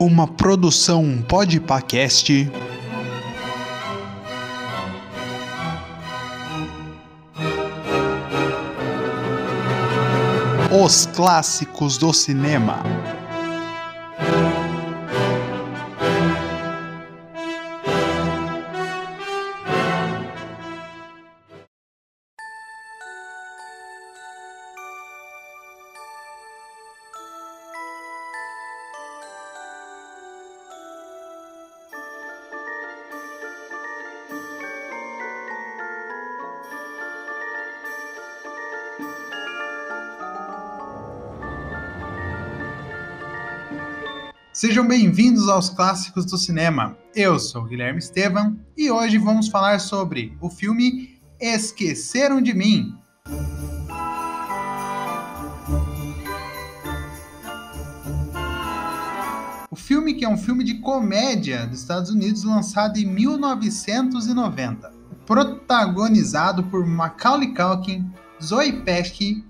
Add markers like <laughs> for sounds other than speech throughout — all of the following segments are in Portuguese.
Uma produção Podpacast. Os clássicos do cinema. Sejam bem-vindos aos clássicos do cinema. Eu sou Guilherme Estevam e hoje vamos falar sobre o filme Esqueceram de Mim. O filme que é um filme de comédia dos Estados Unidos lançado em 1990, protagonizado por Macaulay Culkin, Zoe Pesci,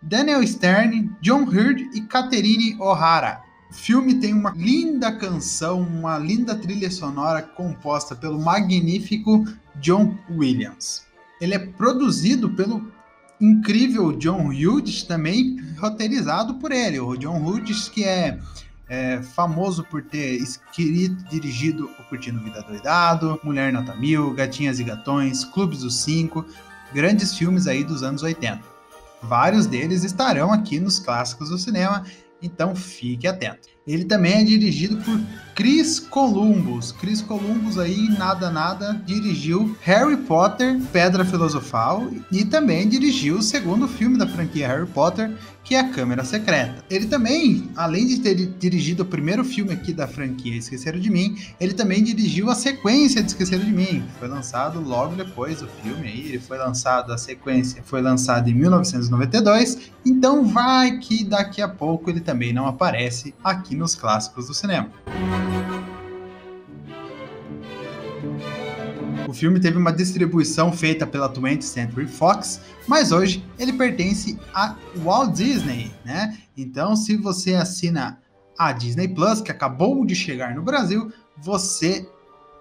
Daniel Stern, John Hurd e Catherine O'Hara. O filme tem uma linda canção, uma linda trilha sonora composta pelo magnífico John Williams. Ele é produzido pelo incrível John Hughes, também roteirizado por ele. O John Hughes, que é, é famoso por ter escrito dirigido O Curtindo Vida Doidado, Mulher Nota Mil, Gatinhas e Gatões, Clubes dos Cinco, grandes filmes aí dos anos 80. Vários deles estarão aqui nos clássicos do cinema então fique atento. Ele também é dirigido por Chris Columbus. Chris Columbus aí, nada nada, dirigiu Harry Potter, Pedra Filosofal e também dirigiu o segundo filme da franquia Harry Potter, que é A Câmera Secreta. Ele também, além de ter dirigido o primeiro filme aqui da franquia Esqueceram de Mim, ele também dirigiu a sequência de Esqueceram de Mim, que foi lançado logo depois do filme aí, ele foi lançado, a sequência foi lançada em 1992, então vai que daqui a pouco ele também não aparece aqui nos clássicos do cinema. O filme teve uma distribuição feita pela 20th Century Fox, mas hoje ele pertence a Walt Disney, né? Então, se você assina a Disney Plus, que acabou de chegar no Brasil, você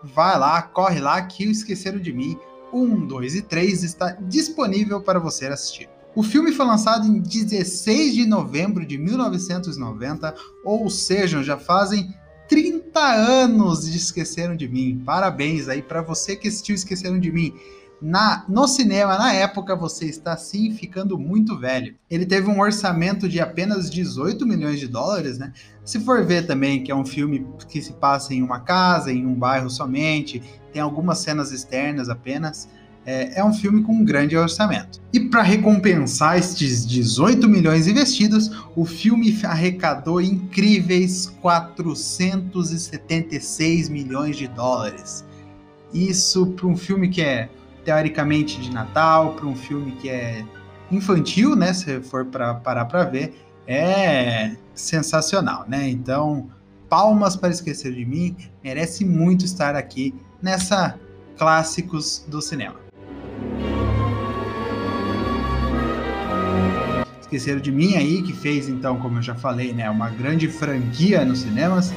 vai lá, corre lá que o Esqueceram de Mim 1, 2 e 3 está disponível para você assistir. O filme foi lançado em 16 de novembro de 1990, ou seja, já fazem 30 anos de Esqueceram de Mim. Parabéns aí para você que assistiu Esqueceram de Mim. Na, no cinema, na época, você está sim ficando muito velho. Ele teve um orçamento de apenas 18 milhões de dólares, né? Se for ver também que é um filme que se passa em uma casa, em um bairro somente, tem algumas cenas externas apenas. É, é um filme com um grande orçamento. E para recompensar estes 18 milhões investidos, o filme arrecadou incríveis 476 milhões de dólares. Isso para um filme que é teoricamente de Natal, para um filme que é infantil, né? Se for para parar para ver, é sensacional, né? Então, palmas para esquecer de mim, merece muito estar aqui nessa clássicos do cinema. Esqueceram de Mim aí, que fez, então, como eu já falei, né, uma grande franquia nos cinemas.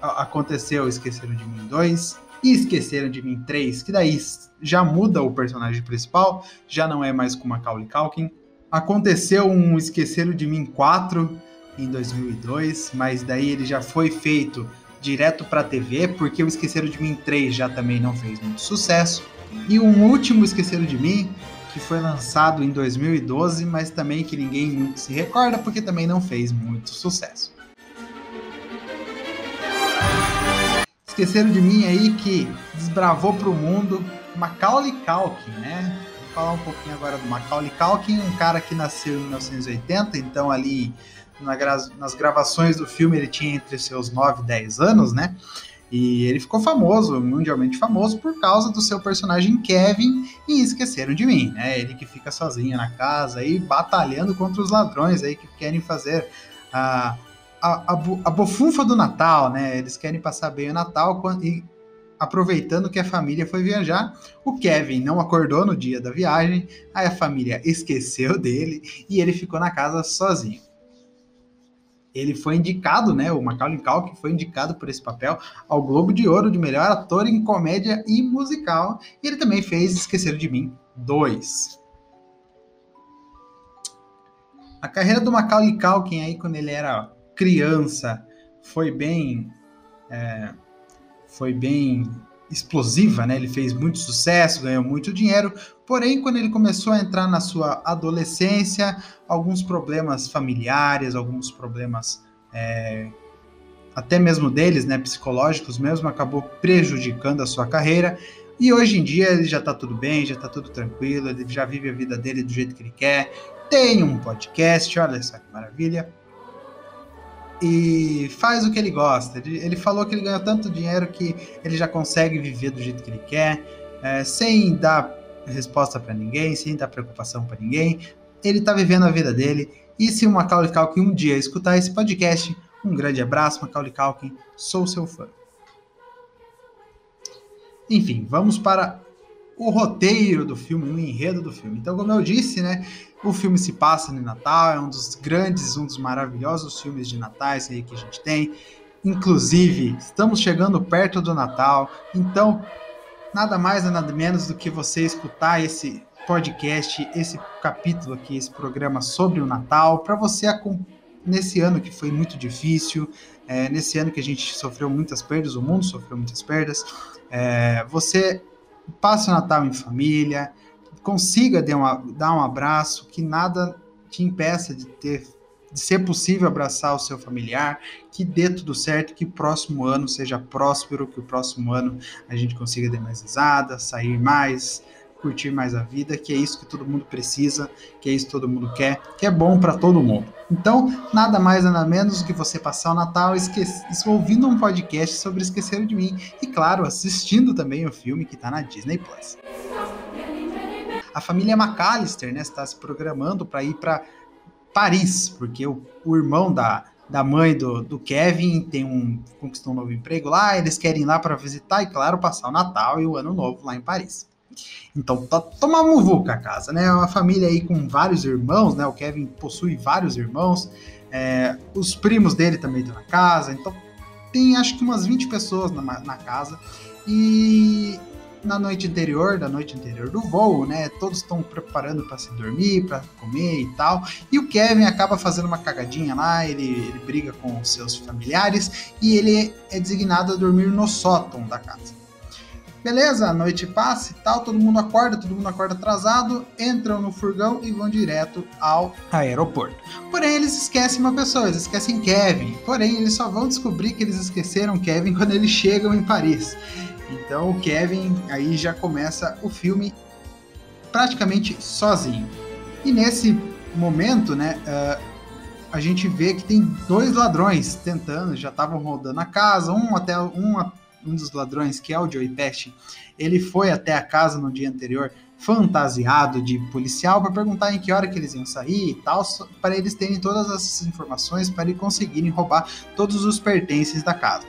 Aconteceu Esqueceram de Mim 2 e Esqueceram de Mim 3, que daí já muda o personagem principal, já não é mais com Macaulay Culkin. Aconteceu um Esqueceram de Mim 4 em 2002, mas daí ele já foi feito direto para TV, porque o Esqueceram de Mim 3 já também não fez muito sucesso. E um último Esqueceram de Mim, que foi lançado em 2012, mas também que ninguém se recorda porque também não fez muito sucesso. Esqueceram de mim aí que desbravou para o mundo Macaulay Culkin, né? Vou falar um pouquinho agora do Macaulay Culkin, um cara que nasceu em 1980, então ali nas gravações do filme ele tinha entre seus 9 e 10 anos, né? E ele ficou famoso, mundialmente famoso, por causa do seu personagem Kevin em Esqueceram de Mim, né? Ele que fica sozinho na casa aí, batalhando contra os ladrões aí que querem fazer a, a, a, a bofunfa do Natal, né? Eles querem passar bem o Natal e aproveitando que a família foi viajar, o Kevin não acordou no dia da viagem, aí a família esqueceu dele e ele ficou na casa sozinho. Ele foi indicado, né? O Macaulay Culkin foi indicado por esse papel ao Globo de Ouro de melhor ator em comédia e musical. E ele também fez Esqueceram de Mim 2. A carreira do Macaulay Culkin aí quando ele era criança foi bem é, foi bem explosiva, né? Ele fez muito sucesso, ganhou muito dinheiro. Porém, quando ele começou a entrar na sua adolescência, alguns problemas familiares, alguns problemas é, até mesmo deles, né, psicológicos mesmo, acabou prejudicando a sua carreira. E hoje em dia ele já está tudo bem, já está tudo tranquilo, ele já vive a vida dele do jeito que ele quer. Tem um podcast, olha só que maravilha e faz o que ele gosta. Ele, falou que ele ganhou tanto dinheiro que ele já consegue viver do jeito que ele quer, é, sem dar resposta para ninguém, sem dar preocupação para ninguém. Ele está vivendo a vida dele. E se o Macaulay Culkin um dia escutar esse podcast, um grande abraço, Macaulay Culkin, sou seu fã. Enfim, vamos para o roteiro do filme, o enredo do filme. Então, como eu disse, né, o filme se passa no Natal, é um dos grandes, um dos maravilhosos filmes de natais aí que a gente tem. Inclusive, estamos chegando perto do Natal, então nada mais nada menos do que você escutar esse podcast, esse capítulo aqui, esse programa sobre o Natal, para você nesse ano que foi muito difícil, é, nesse ano que a gente sofreu muitas perdas, o mundo sofreu muitas perdas, é, você passe o Natal em família, consiga dar, um abraço, que nada te impeça de ter de ser possível abraçar o seu familiar, que dê tudo certo, que o próximo ano seja próspero, que o próximo ano a gente consiga dar mais risada, sair mais, curtir mais a vida, que é isso que todo mundo precisa, que é isso que todo mundo quer, que é bom para todo mundo. Então, nada mais nada menos do que você passar o Natal esquece, ouvindo um podcast sobre Esqueceram de Mim e, claro, assistindo também o filme que está na Disney Plus. A família McAllister né, está se programando para ir para Paris, porque o, o irmão da, da mãe do, do Kevin tem um conquistou um novo emprego lá, eles querem ir lá para visitar e, claro, passar o Natal e o Ano Novo lá em Paris. Então, tá, toma muvuca a casa, né? É uma família aí com vários irmãos, né? O Kevin possui vários irmãos, é, os primos dele também estão na casa, então tem acho que umas 20 pessoas na, na casa. E na noite anterior, da noite anterior do voo, né? Todos estão preparando para se dormir, para comer e tal. E o Kevin acaba fazendo uma cagadinha lá, ele, ele briga com seus familiares e ele é designado a dormir no sótão da casa. Beleza, a noite passa e tal, todo mundo acorda, todo mundo acorda atrasado, entram no furgão e vão direto ao aeroporto. Porém, eles esquecem uma pessoa, eles esquecem Kevin. Porém, eles só vão descobrir que eles esqueceram Kevin <laughs> quando eles chegam em Paris. Então, o Kevin aí já começa o filme praticamente sozinho. E nesse momento, né, uh, a gente vê que tem dois ladrões tentando, já estavam rodando a casa, um até um um dos ladrões, que é o Joey Pesci, ele foi até a casa no dia anterior fantasiado de policial para perguntar em que hora que eles iam sair e tal, para eles terem todas essas informações para conseguirem roubar todos os pertences da casa.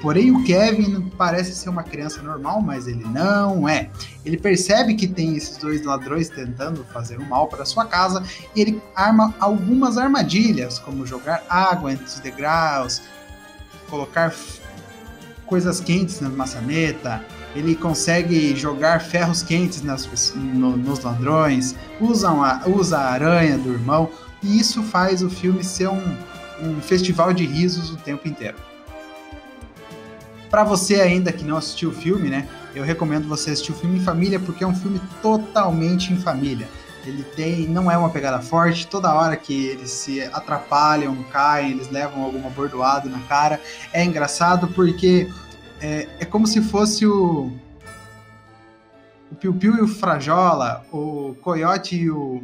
Porém, o Kevin parece ser uma criança normal, mas ele não é. Ele percebe que tem esses dois ladrões tentando fazer o mal para sua casa e ele arma algumas armadilhas, como jogar água entre os degraus, colocar coisas quentes na maçaneta, ele consegue jogar ferros quentes nas, no, nos ladrões, usa, uma, usa a aranha do irmão, e isso faz o filme ser um, um festival de risos o tempo inteiro. Para você ainda que não assistiu o filme, né, eu recomendo você assistir o filme em família porque é um filme totalmente em família. Ele tem, não é uma pegada forte, toda hora que eles se atrapalham, caem, eles levam alguma bordoada na cara. É engraçado porque é, é como se fosse o o Piu Piu e o Frajola, o Coyote e o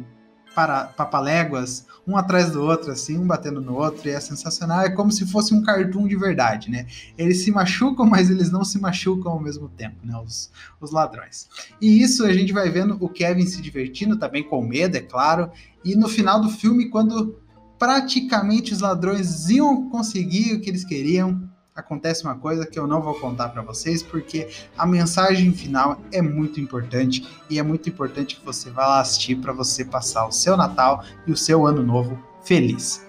para, Papaléguas, um atrás do outro, assim, um batendo no outro, e é sensacional. É como se fosse um cartoon de verdade, né? Eles se machucam, <laughs> mas eles não se machucam ao mesmo tempo, né? Os, os ladrões. E isso a gente vai vendo o Kevin se divertindo, também com medo, é claro. E no final do filme, quando praticamente os ladrões iam conseguir o que eles queriam, acontece uma coisa que eu não vou contar para vocês, porque a mensagem final é muito importante e é muito importante que você vá lá assistir para você passar o seu Natal e o seu Ano Novo feliz.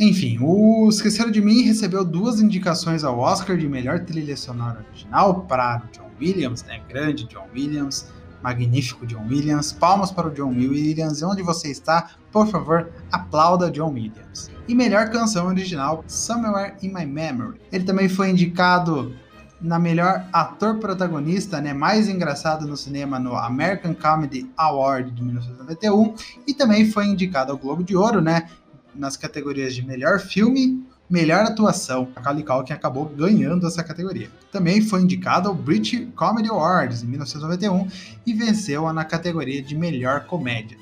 Enfim, o Esqueceram de Mim recebeu duas indicações ao Oscar de melhor trilha sonora original para John Williams, né? Grande John Williams magnífico John Williams. Palmas para o John Williams. Onde você está, por favor, aplauda John Williams. E melhor canção original, Somewhere in My Memory. Ele também foi indicado na melhor ator protagonista, né, mais engraçado no cinema no American Comedy Award de 1991 e também foi indicado ao Globo de Ouro, né, nas categorias de melhor filme, melhor atuação. A Macaulay Culkin acabou ganhando essa categoria. Também foi indicado ao British Comedy Awards em 1991 e venceu na categoria de melhor comédia.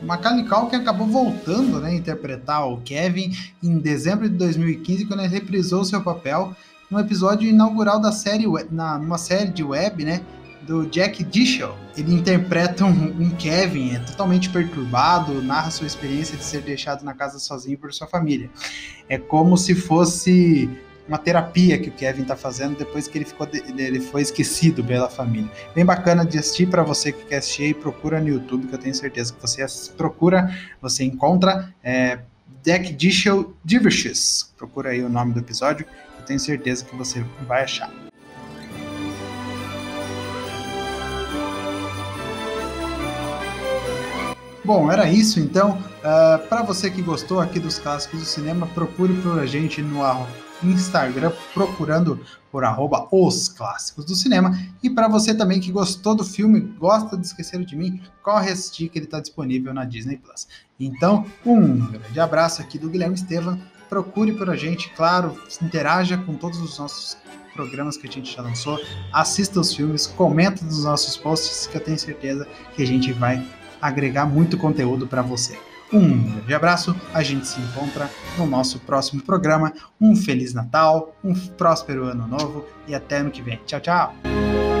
Macaulay Culkin acabou voltando né, a interpretar o Kevin em dezembro de 2015, quando ele reprisou seu papel no episódio inaugural da série, na, numa série de web, né, do Jack Dishel. Ele interpreta um, um, Kevin, é totalmente perturbado, narra sua experiência de ser deixado na casa sozinho por sua família. É como se fosse uma terapia que o Kevin está fazendo depois que ele, ficou ele foi esquecido pela família. Bem bacana de assistir para você que quer assistir e procura no YouTube, que eu tenho certeza que você procura, você encontra é, Jack Dishel Diversions. Procura aí o nome do episódio, eu tenho certeza que você vai achar. Bom, era isso então. Uh, ah, para você que gostou aqui dos clássicos do cinema, procure por a gente no Instagram procurando por arroba os clássicos do cinema. E para você também que gostou do filme, gosta de Esquecer de Mim, corre assistir que ele está disponível na Disney Plus. Então, um grande abraço aqui do Guilherme Estevam. Procure por a gente, claro, interaja com todos os nossos programas que a gente já lançou, assista os filmes, comenta nos nossos posts, que eu tenho certeza que a gente vai agregar muito conteúdo para você. Um grande abraço, a gente se encontra no nosso próximo programa. Um Feliz Natal, um próspero Ano Novo e até ano que vem. Tchau, tchau!